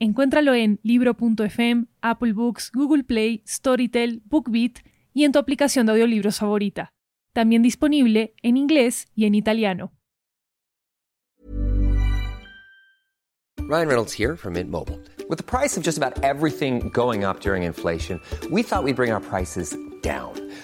Encuéntralo en libro.fm, Apple Books, Google Play, Storytel, BookBeat y en tu aplicación de audiolibros favorita. También disponible en inglés y en italiano. Ryan Reynolds here from Mint Mobile. With the price of just about everything going up during inflation, we thought we'd bring our prices down.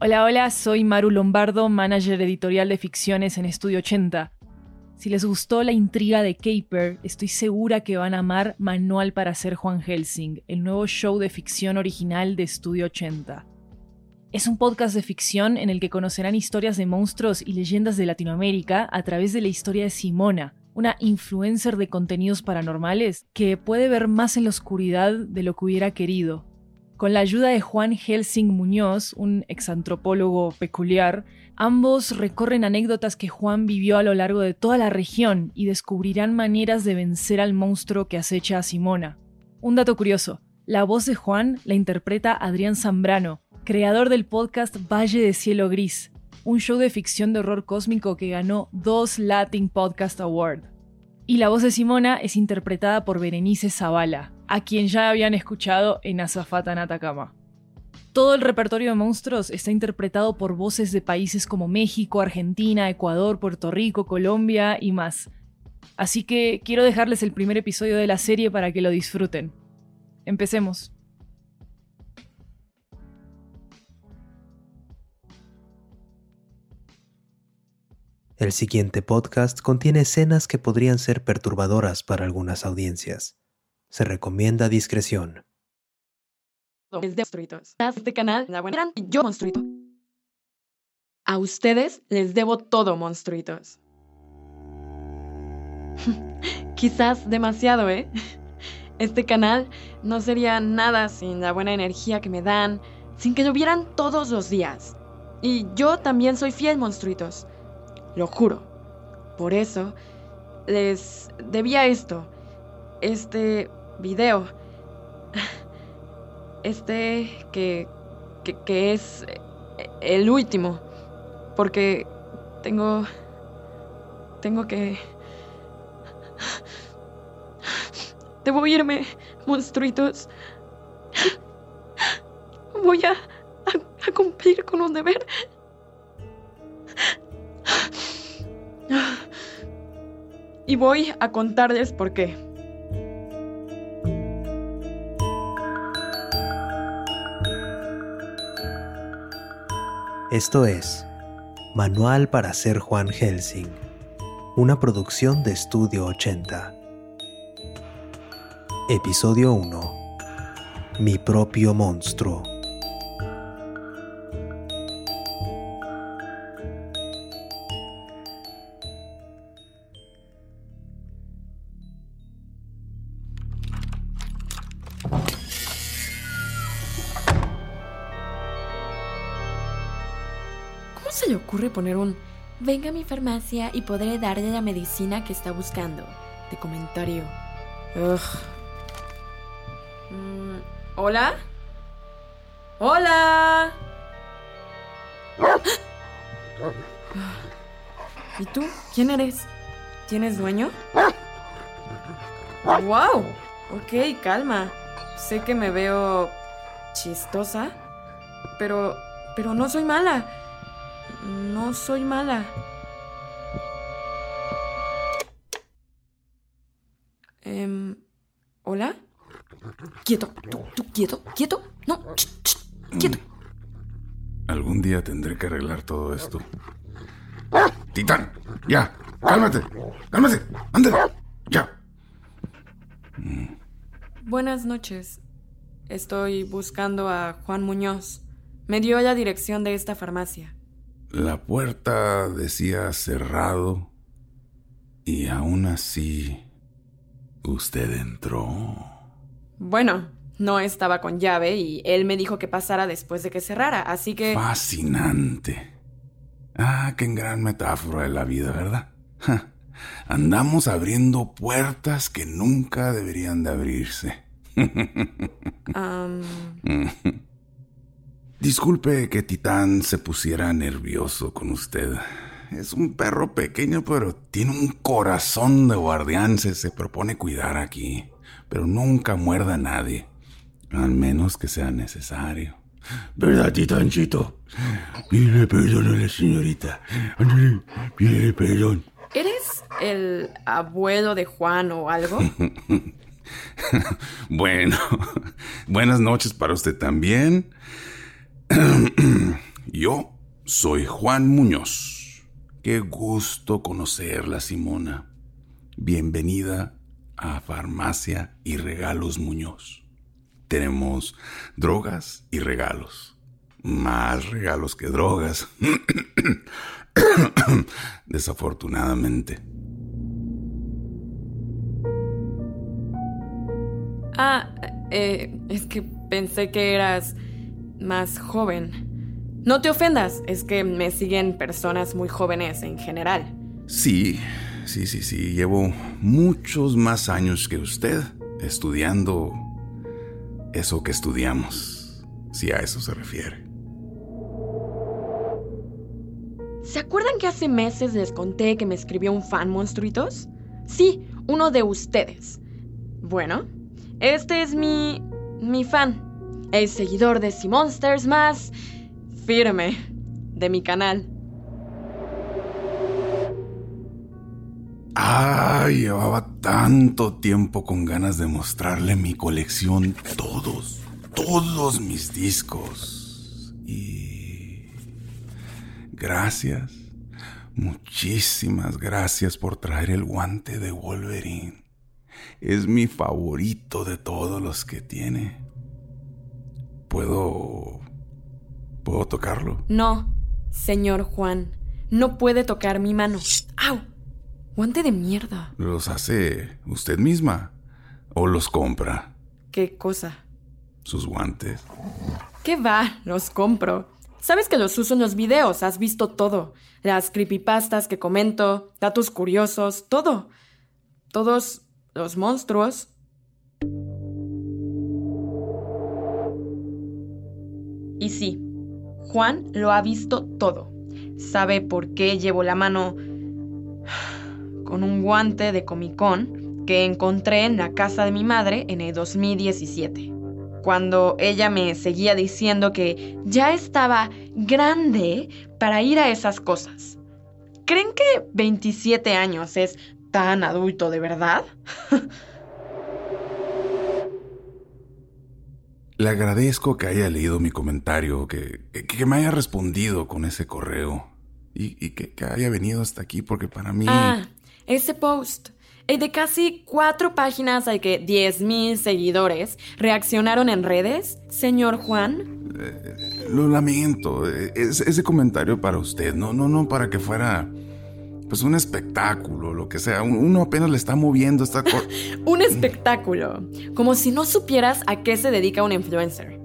Hola, hola, soy Maru Lombardo, manager editorial de ficciones en Estudio 80. Si les gustó la intriga de Caper, estoy segura que van a amar Manual para ser Juan Helsing, el nuevo show de ficción original de Estudio 80. Es un podcast de ficción en el que conocerán historias de monstruos y leyendas de Latinoamérica a través de la historia de Simona, una influencer de contenidos paranormales que puede ver más en la oscuridad de lo que hubiera querido. Con la ayuda de Juan Helsing Muñoz, un exantropólogo peculiar, ambos recorren anécdotas que Juan vivió a lo largo de toda la región y descubrirán maneras de vencer al monstruo que acecha a Simona. Un dato curioso, la voz de Juan la interpreta Adrián Zambrano, creador del podcast Valle de Cielo Gris, un show de ficción de horror cósmico que ganó dos Latin Podcast Award. Y la voz de Simona es interpretada por Berenice Zavala, a quien ya habían escuchado en Azafata en Atacama. Todo el repertorio de monstruos está interpretado por voces de países como México, Argentina, Ecuador, Puerto Rico, Colombia y más. Así que quiero dejarles el primer episodio de la serie para que lo disfruten. Empecemos. El siguiente podcast contiene escenas que podrían ser perturbadoras para algunas audiencias. Se recomienda discreción. Es de monstruitos. Este canal, la buena yo monstruito. A ustedes les debo todo, monstruitos. Quizás demasiado, ¿eh? Este canal no sería nada sin la buena energía que me dan, sin que llovieran todos los días. Y yo también soy fiel, monstruitos. Lo juro. Por eso, les debía esto. Este video. Este que, que, es el último. Porque tengo... Tengo que... Debo irme, monstruitos. Voy a, a cumplir con un deber. Y voy a contarles por qué. Esto es Manual para ser Juan Helsing, una producción de Estudio 80. Episodio 1. Mi propio monstruo. Se le ocurre poner un venga a mi farmacia y podré darle la medicina que está buscando? De comentario. Ugh. Mm, ¿Hola? ¡Hola! ¿Y tú? ¿Quién eres? ¿Tienes dueño? ¡Wow! Ok, calma. Sé que me veo chistosa, pero. pero no soy mala. No soy mala. Em, ¿Hola? Quieto, tú, tú, quieto, quieto. No, ch, ch, quieto. Algún día tendré que arreglar todo esto. Titán, ya, cálmate, cálmate, ándale, ya. Buenas noches. Estoy buscando a Juan Muñoz. Me dio la dirección de esta farmacia. La puerta decía cerrado y aún así usted entró. Bueno, no estaba con llave y él me dijo que pasara después de que cerrara, así que... Fascinante. Ah, qué gran metáfora de la vida, ¿verdad? Ja, andamos abriendo puertas que nunca deberían de abrirse. am, Disculpe que Titán se pusiera nervioso con usted. Es un perro pequeño, pero tiene un corazón de guardián. Se, se propone cuidar aquí, pero nunca muerda a nadie. Al menos que sea necesario. ¿Verdad, Titancito? Pide perdón a la señorita. Ándale, pide perdón. ¿Eres el abuelo de Juan o algo? Bueno, buenas noches para usted también. Yo soy Juan Muñoz. Qué gusto conocerla, Simona. Bienvenida a Farmacia y Regalos Muñoz. Tenemos drogas y regalos. Más regalos que drogas. Desafortunadamente. Ah, eh, es que pensé que eras más joven. No te ofendas, es que me siguen personas muy jóvenes en general. Sí, sí, sí, sí. Llevo muchos más años que usted estudiando eso que estudiamos, si a eso se refiere. ¿Se acuerdan que hace meses les conté que me escribió un fan, monstruitos? Sí, uno de ustedes. Bueno, este es mi. mi fan. El seguidor de Sea Monsters más. firme de mi canal. Ay, llevaba tanto tiempo con ganas de mostrarle mi colección, todos, todos mis discos. Y... Gracias, muchísimas gracias por traer el guante de Wolverine. Es mi favorito de todos los que tiene. ¿Puedo... ¿Puedo tocarlo? No, señor Juan. No puede tocar mi mano. ¡Au! Guante de mierda. ¿Los hace usted misma? ¿O los compra? ¿Qué cosa? Sus guantes. ¿Qué va? Los compro. Sabes que los uso en los videos, has visto todo. Las creepypastas que comento, datos curiosos, todo. Todos los monstruos. Y sí, Juan lo ha visto todo. Sabe por qué llevo la mano con un guante de Comic Con que encontré en la casa de mi madre en el 2017. Cuando ella me seguía diciendo que ya estaba grande para ir a esas cosas. ¿Creen que 27 años es tan adulto de verdad? Le agradezco que haya leído mi comentario, que, que, que me haya respondido con ese correo y, y que, que, haya venido hasta aquí porque para mí... Ah, ese post. El de casi cuatro páginas al que 10.000 seguidores reaccionaron en redes, señor Juan. Eh, lo lamento. Es, ese comentario para usted, no, no, no para que fuera pues un espectáculo, lo que sea. Uno apenas le está moviendo esta cosa. un espectáculo. Como si no supieras a qué se dedica un influencer.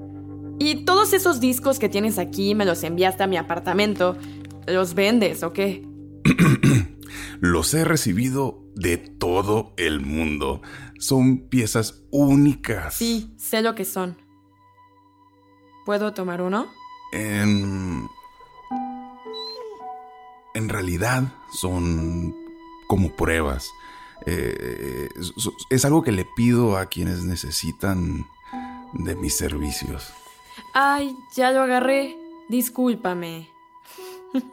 Y todos esos discos que tienes aquí me los enviaste a mi apartamento. ¿Los vendes o qué? los he recibido de todo el mundo. Son piezas únicas. Sí, sé lo que son. ¿Puedo tomar uno? En... En realidad son como pruebas. Eh, es algo que le pido a quienes necesitan de mis servicios. Ay, ya lo agarré. Discúlpame.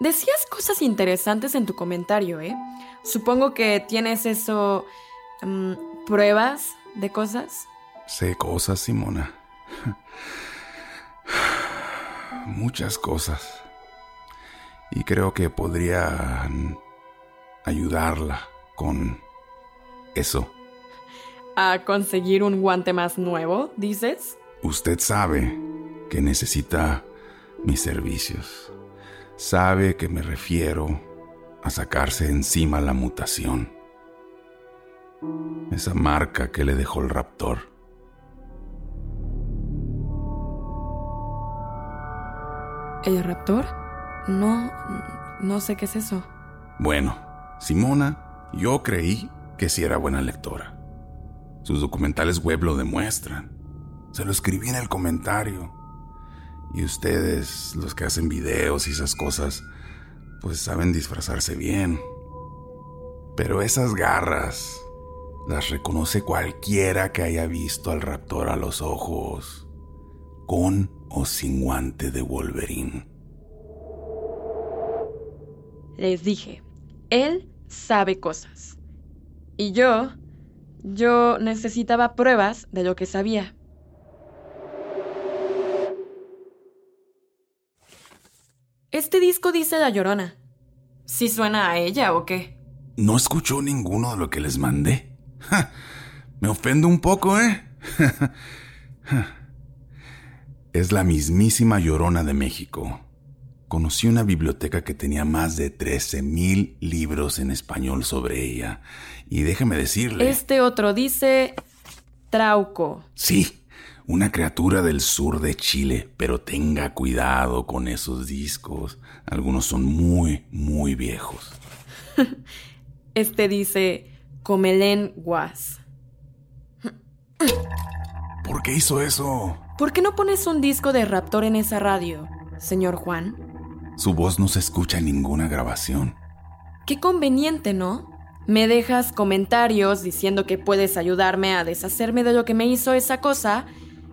Decías cosas interesantes en tu comentario, ¿eh? Supongo que tienes eso... Um, pruebas de cosas. Sé cosas, Simona. muchas cosas. Y creo que podrían ayudarla con eso. ¿A conseguir un guante más nuevo, dices? Usted sabe que necesita mis servicios. Sabe que me refiero a sacarse encima la mutación. Esa marca que le dejó el raptor. ¿El raptor? No, no sé qué es eso. Bueno, Simona, yo creí que sí era buena lectora. Sus documentales web lo demuestran. Se lo escribí en el comentario. Y ustedes, los que hacen videos y esas cosas, pues saben disfrazarse bien. Pero esas garras las reconoce cualquiera que haya visto al raptor a los ojos, con o sin guante de Wolverine. Les dije, él sabe cosas. Y yo, yo necesitaba pruebas de lo que sabía. Este disco dice La Llorona. ¿Sí suena a ella o qué? ¿No escuchó ninguno de lo que les mandé? Me ofendo un poco, ¿eh? es la mismísima Llorona de México. Conocí una biblioteca que tenía más de 13.000 libros en español sobre ella. Y déjeme decirle... Este otro dice Trauco. Sí, una criatura del sur de Chile, pero tenga cuidado con esos discos. Algunos son muy, muy viejos. este dice Comelén Guas. ¿Por qué hizo eso? ¿Por qué no pones un disco de Raptor en esa radio, señor Juan? Su voz no se escucha en ninguna grabación. Qué conveniente, ¿no? Me dejas comentarios diciendo que puedes ayudarme a deshacerme de lo que me hizo esa cosa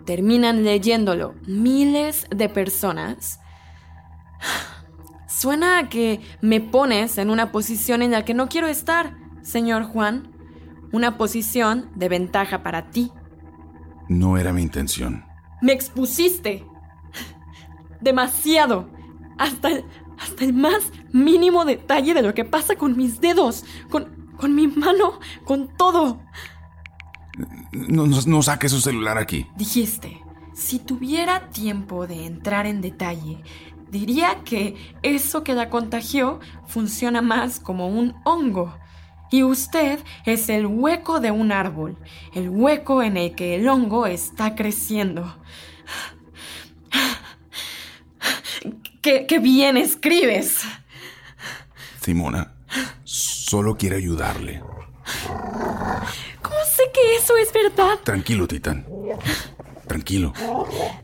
terminan leyéndolo miles de personas, suena a que me pones en una posición en la que no quiero estar, señor Juan. Una posición de ventaja para ti. No era mi intención. Me expusiste. Demasiado. Hasta el, hasta el más mínimo detalle de lo que pasa con mis dedos, con, con mi mano, con todo. No, no, saque su celular aquí. Dijiste, si tuviera tiempo de entrar en detalle, diría que eso que la contagió funciona más como un hongo. Y usted es el hueco de un árbol, el hueco en el que el hongo está creciendo. ¡Qué, qué bien escribes! Simona, solo quiere ayudarle sé que eso es verdad. Tranquilo, Titán. Tranquilo.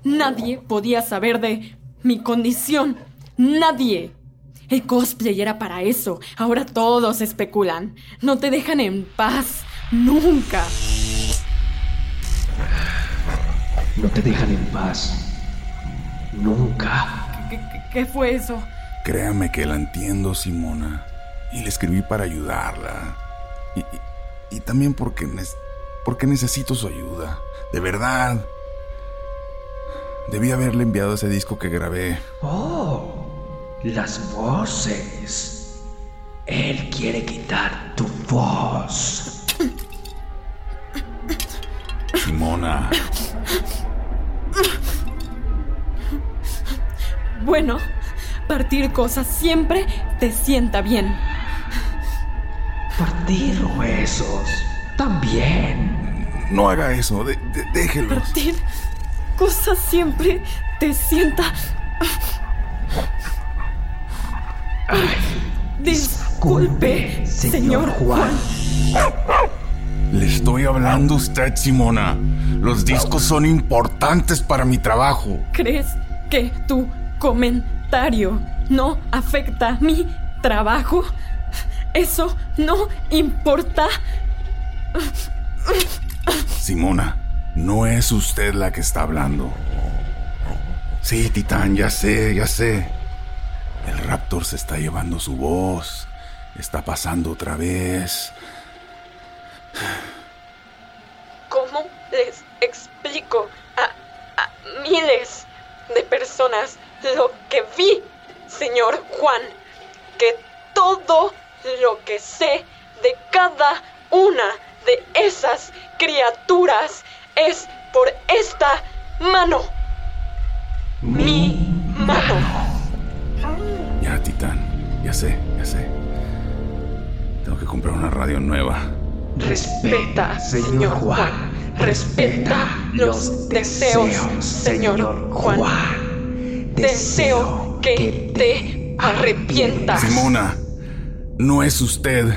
Nadie podía saber de mi condición. Nadie. El cosplay era para eso. Ahora todos especulan. No te dejan en paz. Nunca. No te dejan en paz. Nunca. ¿Qué, fue eso? Créame que la entiendo, Simona. Y le escribí para ayudarla. Y, y también porque, porque necesito su ayuda. De verdad. Debí haberle enviado ese disco que grabé. Oh, las voces. Él quiere quitar tu voz. Simona. Bueno, partir cosas siempre te sienta bien. Partir huesos. También. No haga eso. déjelo. Partir cosas siempre te sienta. Disculpe, señor Juan. Le estoy hablando a usted, Simona. Los discos son importantes para mi trabajo. ¿Crees que tu comentario no afecta mi trabajo? Eso no importa. Simona, no es usted la que está hablando. Sí, Titán, ya sé, ya sé. El raptor se está llevando su voz. Está pasando otra vez. ¿Cómo les explico a, a miles de personas lo que vi, señor Juan, que todo lo que sé de cada una de esas criaturas es por esta mano. Mi mano. Ya, Titán. Ya sé, ya sé. Tengo que comprar una radio nueva. Respeta, señor Juan. Respeta los deseos, señor Juan. Deseo que te arrepientas. Simona, no es usted.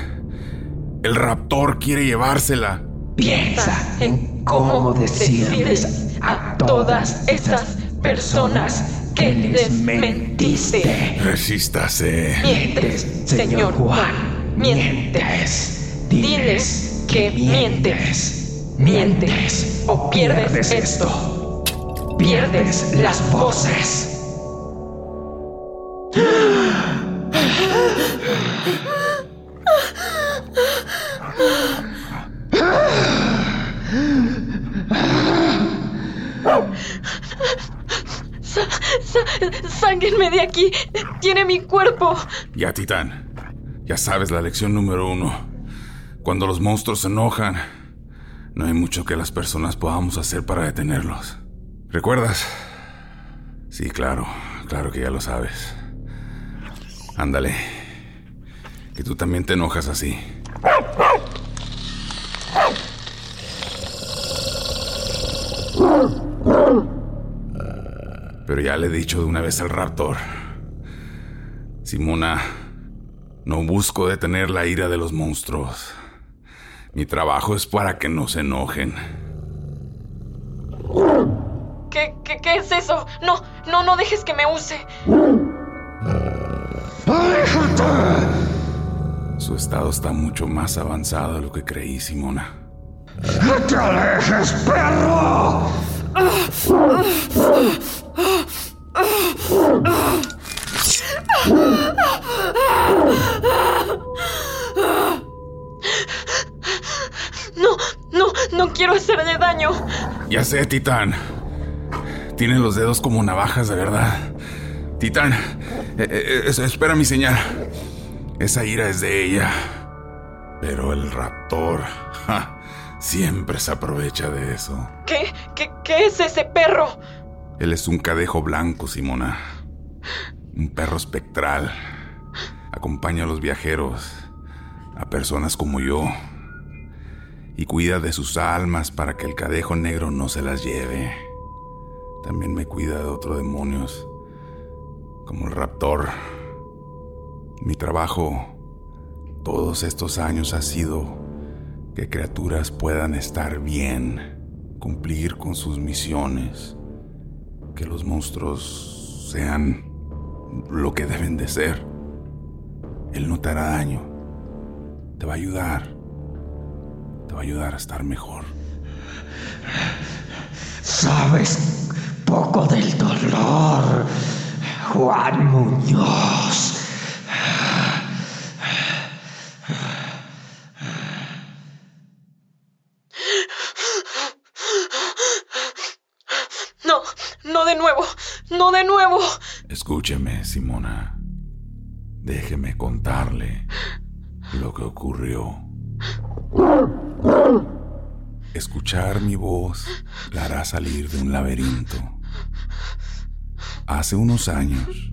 El raptor quiere llevársela. Piensa en cómo decirles a todas esas personas que les mentiste. Resístase. Mientes, señor Juan. Mientes. Diles que mientes. Mientes o pierdes esto. Pierdes las voces. Sáquenme de aquí. Tiene mi cuerpo. Ya, Titán. Ya sabes la lección número uno. Cuando los monstruos se enojan, no hay mucho que las personas podamos hacer para detenerlos. ¿Recuerdas? Sí, claro. Claro que ya lo sabes. Ándale. Que tú también te enojas así. Pero ya le he dicho de una vez al raptor. Simona, no busco detener la ira de los monstruos. Mi trabajo es para que no se enojen. ¿Qué, qué, qué es eso? No, no, no dejes que me use. Su estado está mucho más avanzado de lo que creí, Simona. ¡No te alejes, perro! No, no, no quiero hacerle daño. Ya sé, Titán. Tiene los dedos como navajas, de verdad. Titán, eh, eh, es- espera mi señal. Esa ira es de ella. Pero el raptor ja, siempre se aprovecha de eso. ¿Qué, qué, qué es ese perro? Él es un cadejo blanco, Simona. Un perro espectral. Acompaña a los viajeros, a personas como yo. Y cuida de sus almas para que el cadejo negro no se las lleve. También me cuida de otros demonios, como el raptor. Mi trabajo todos estos años ha sido que criaturas puedan estar bien, cumplir con sus misiones que los monstruos sean lo que deben de ser. Él no te hará daño. Te va a ayudar. Te va a ayudar a estar mejor. Sabes poco del dolor, Juan Muñoz. No, no de nuevo, no de nuevo. Escúcheme, Simona. Déjeme contarle lo que ocurrió. Escuchar mi voz la hará salir de un laberinto. Hace unos años,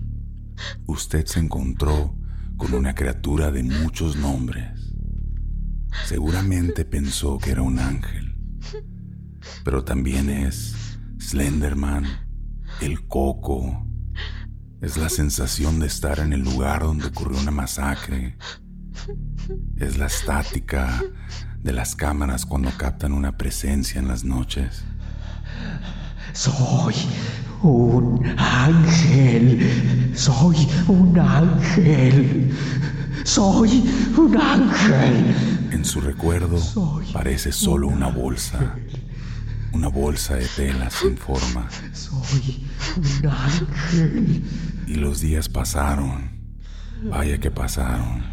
usted se encontró con una criatura de muchos nombres. Seguramente pensó que era un ángel, pero también es Slenderman, el coco. Es la sensación de estar en el lugar donde ocurrió una masacre. Es la estática de las cámaras cuando captan una presencia en las noches. Soy un ángel. Soy un ángel. Soy un ángel. En su recuerdo parece solo una bolsa. Una bolsa de tela sin forma. Soy un ángel. Y los días pasaron. Vaya que pasaron.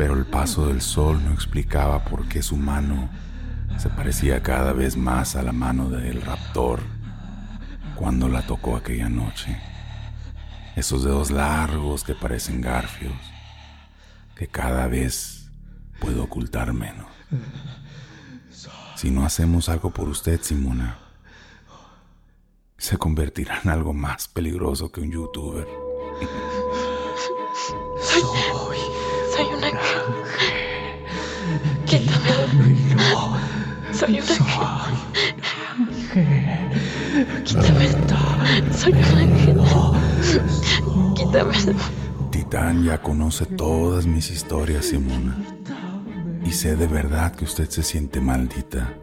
Pero el paso del sol no explicaba por qué su mano se parecía cada vez más a la mano del raptor cuando la tocó aquella noche. Esos dedos largos que parecen garfios, que cada vez puedo ocultar menos. Si no hacemos algo por usted, Simona, se convertirá en algo más peligroso que un youtuber. Soy, Quítamelo. Soy un ángel. Quítamelo. Soy un ángel. Quítamelo. Titán ya conoce todas mis historias, Simona. Y sé de verdad que usted se siente maldita.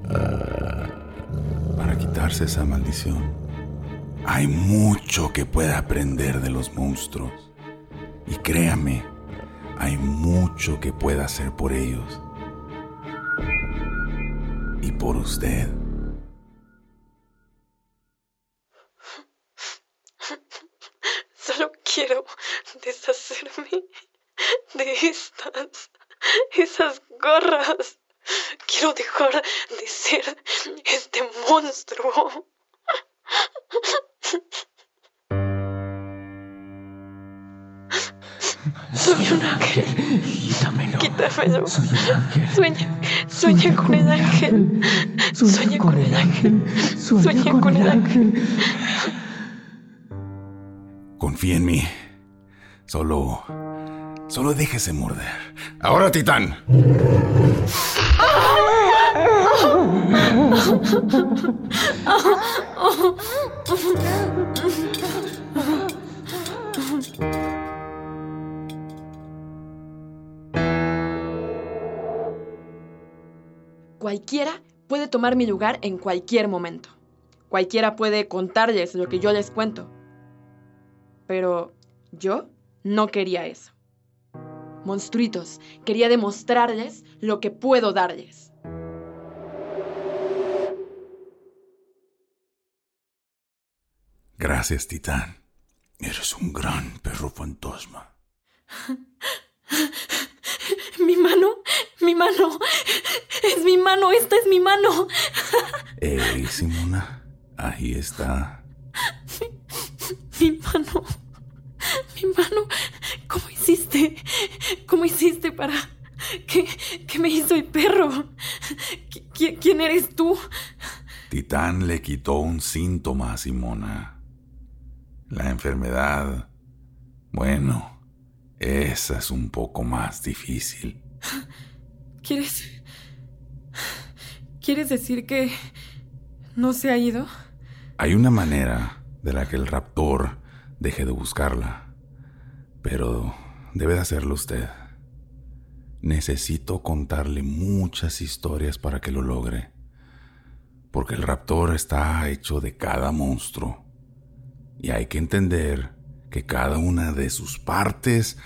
Para quitarse esa maldición, hay mucho que puede aprender de los monstruos. Y créame, hay mucho que pueda hacer por ellos. Por usted. Solo quiero deshacerme de estas, esas gorras. Quiero dejar de ser este monstruo. Soy un ángel. Quítamelo. Quítamelo. Soy un ángel. Sueña, sueña con el ángel. Sueña con el ángel. Sueña con el ángel. Confía en mí. Solo. Solo déjese morder. Ahora, Titán. Cualquiera puede tomar mi lugar en cualquier momento. Cualquiera puede contarles lo que yo les cuento. Pero yo no quería eso. Monstruitos, quería demostrarles lo que puedo darles. Gracias, Titán. Eres un gran perro fantasma. Mi mano, mi mano, es mi mano, esta es mi mano. Ey, Simona. Ahí está. Mi mano, mi mano, ¿cómo hiciste? ¿Cómo hiciste para... ¿Qué, qué me hizo el perro? ¿Qui- qui- ¿Quién eres tú? Titán le quitó un síntoma a Simona. La enfermedad. Bueno, esa es un poco más difícil. ¿Quieres... ¿Quieres decir que no se ha ido? Hay una manera de la que el raptor deje de buscarla, pero debe de hacerlo usted. Necesito contarle muchas historias para que lo logre, porque el raptor está hecho de cada monstruo y hay que entender que cada una de sus partes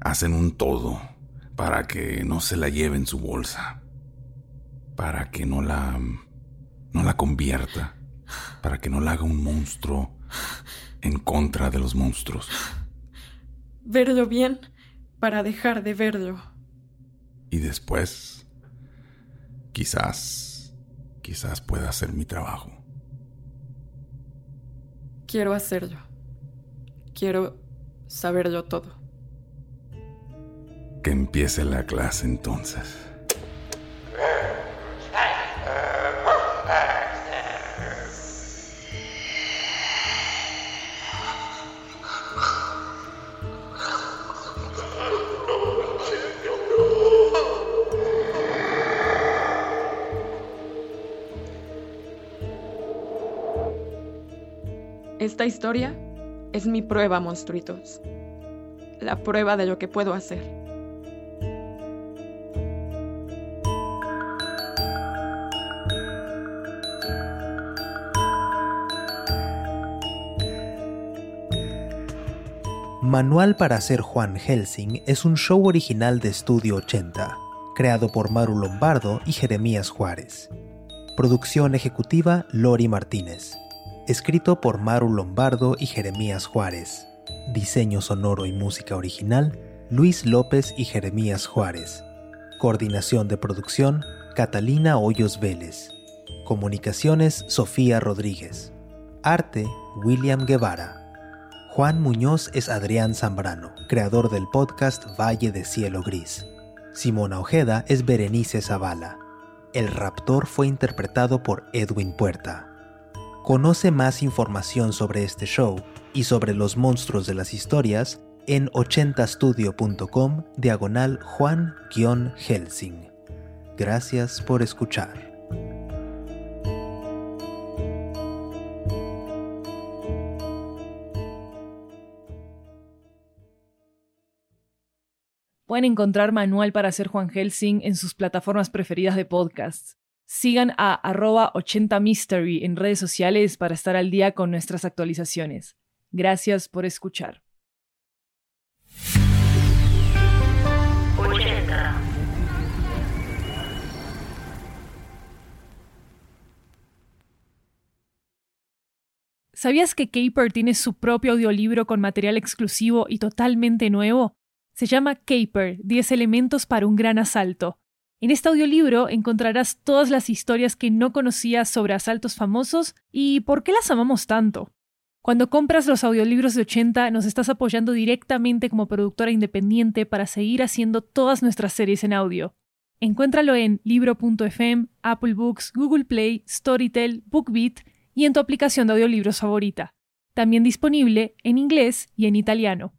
hacen un todo para que no se la lleve en su bolsa, para que no la no la convierta, para que no la haga un monstruo en contra de los monstruos. Verlo bien para dejar de verlo. Y después, quizás, quizás pueda hacer mi trabajo. Quiero hacerlo. Quiero saberlo todo. Que empiece la clase entonces. Esta historia es mi prueba, monstruitos. La prueba de lo que puedo hacer. Manual para ser Juan Helsing es un show original de Estudio 80, creado por Maru Lombardo y Jeremías Juárez. Producción ejecutiva Lori Martínez. Escrito por Maru Lombardo y Jeremías Juárez. Diseño sonoro y música original Luis López y Jeremías Juárez. Coordinación de producción Catalina Hoyos Vélez. Comunicaciones Sofía Rodríguez. Arte William Guevara. Juan Muñoz es Adrián Zambrano, creador del podcast Valle de Cielo Gris. Simona Ojeda es Berenice Zavala. El raptor fue interpretado por Edwin Puerta. Conoce más información sobre este show y sobre los monstruos de las historias en 80studio.com diagonal Juan-Helsing. Gracias por escuchar. Pueden encontrar manual para hacer Juan Helsing en sus plataformas preferidas de podcasts. Sigan a arroba 80mystery en redes sociales para estar al día con nuestras actualizaciones. Gracias por escuchar. ¿Sabías que Caper tiene su propio audiolibro con material exclusivo y totalmente nuevo? Se llama Caper, 10 elementos para un gran asalto. En este audiolibro encontrarás todas las historias que no conocías sobre asaltos famosos y por qué las amamos tanto. Cuando compras los audiolibros de 80 nos estás apoyando directamente como productora independiente para seguir haciendo todas nuestras series en audio. Encuéntralo en libro.fm, Apple Books, Google Play, Storytel, BookBeat y en tu aplicación de audiolibros favorita. También disponible en inglés y en italiano.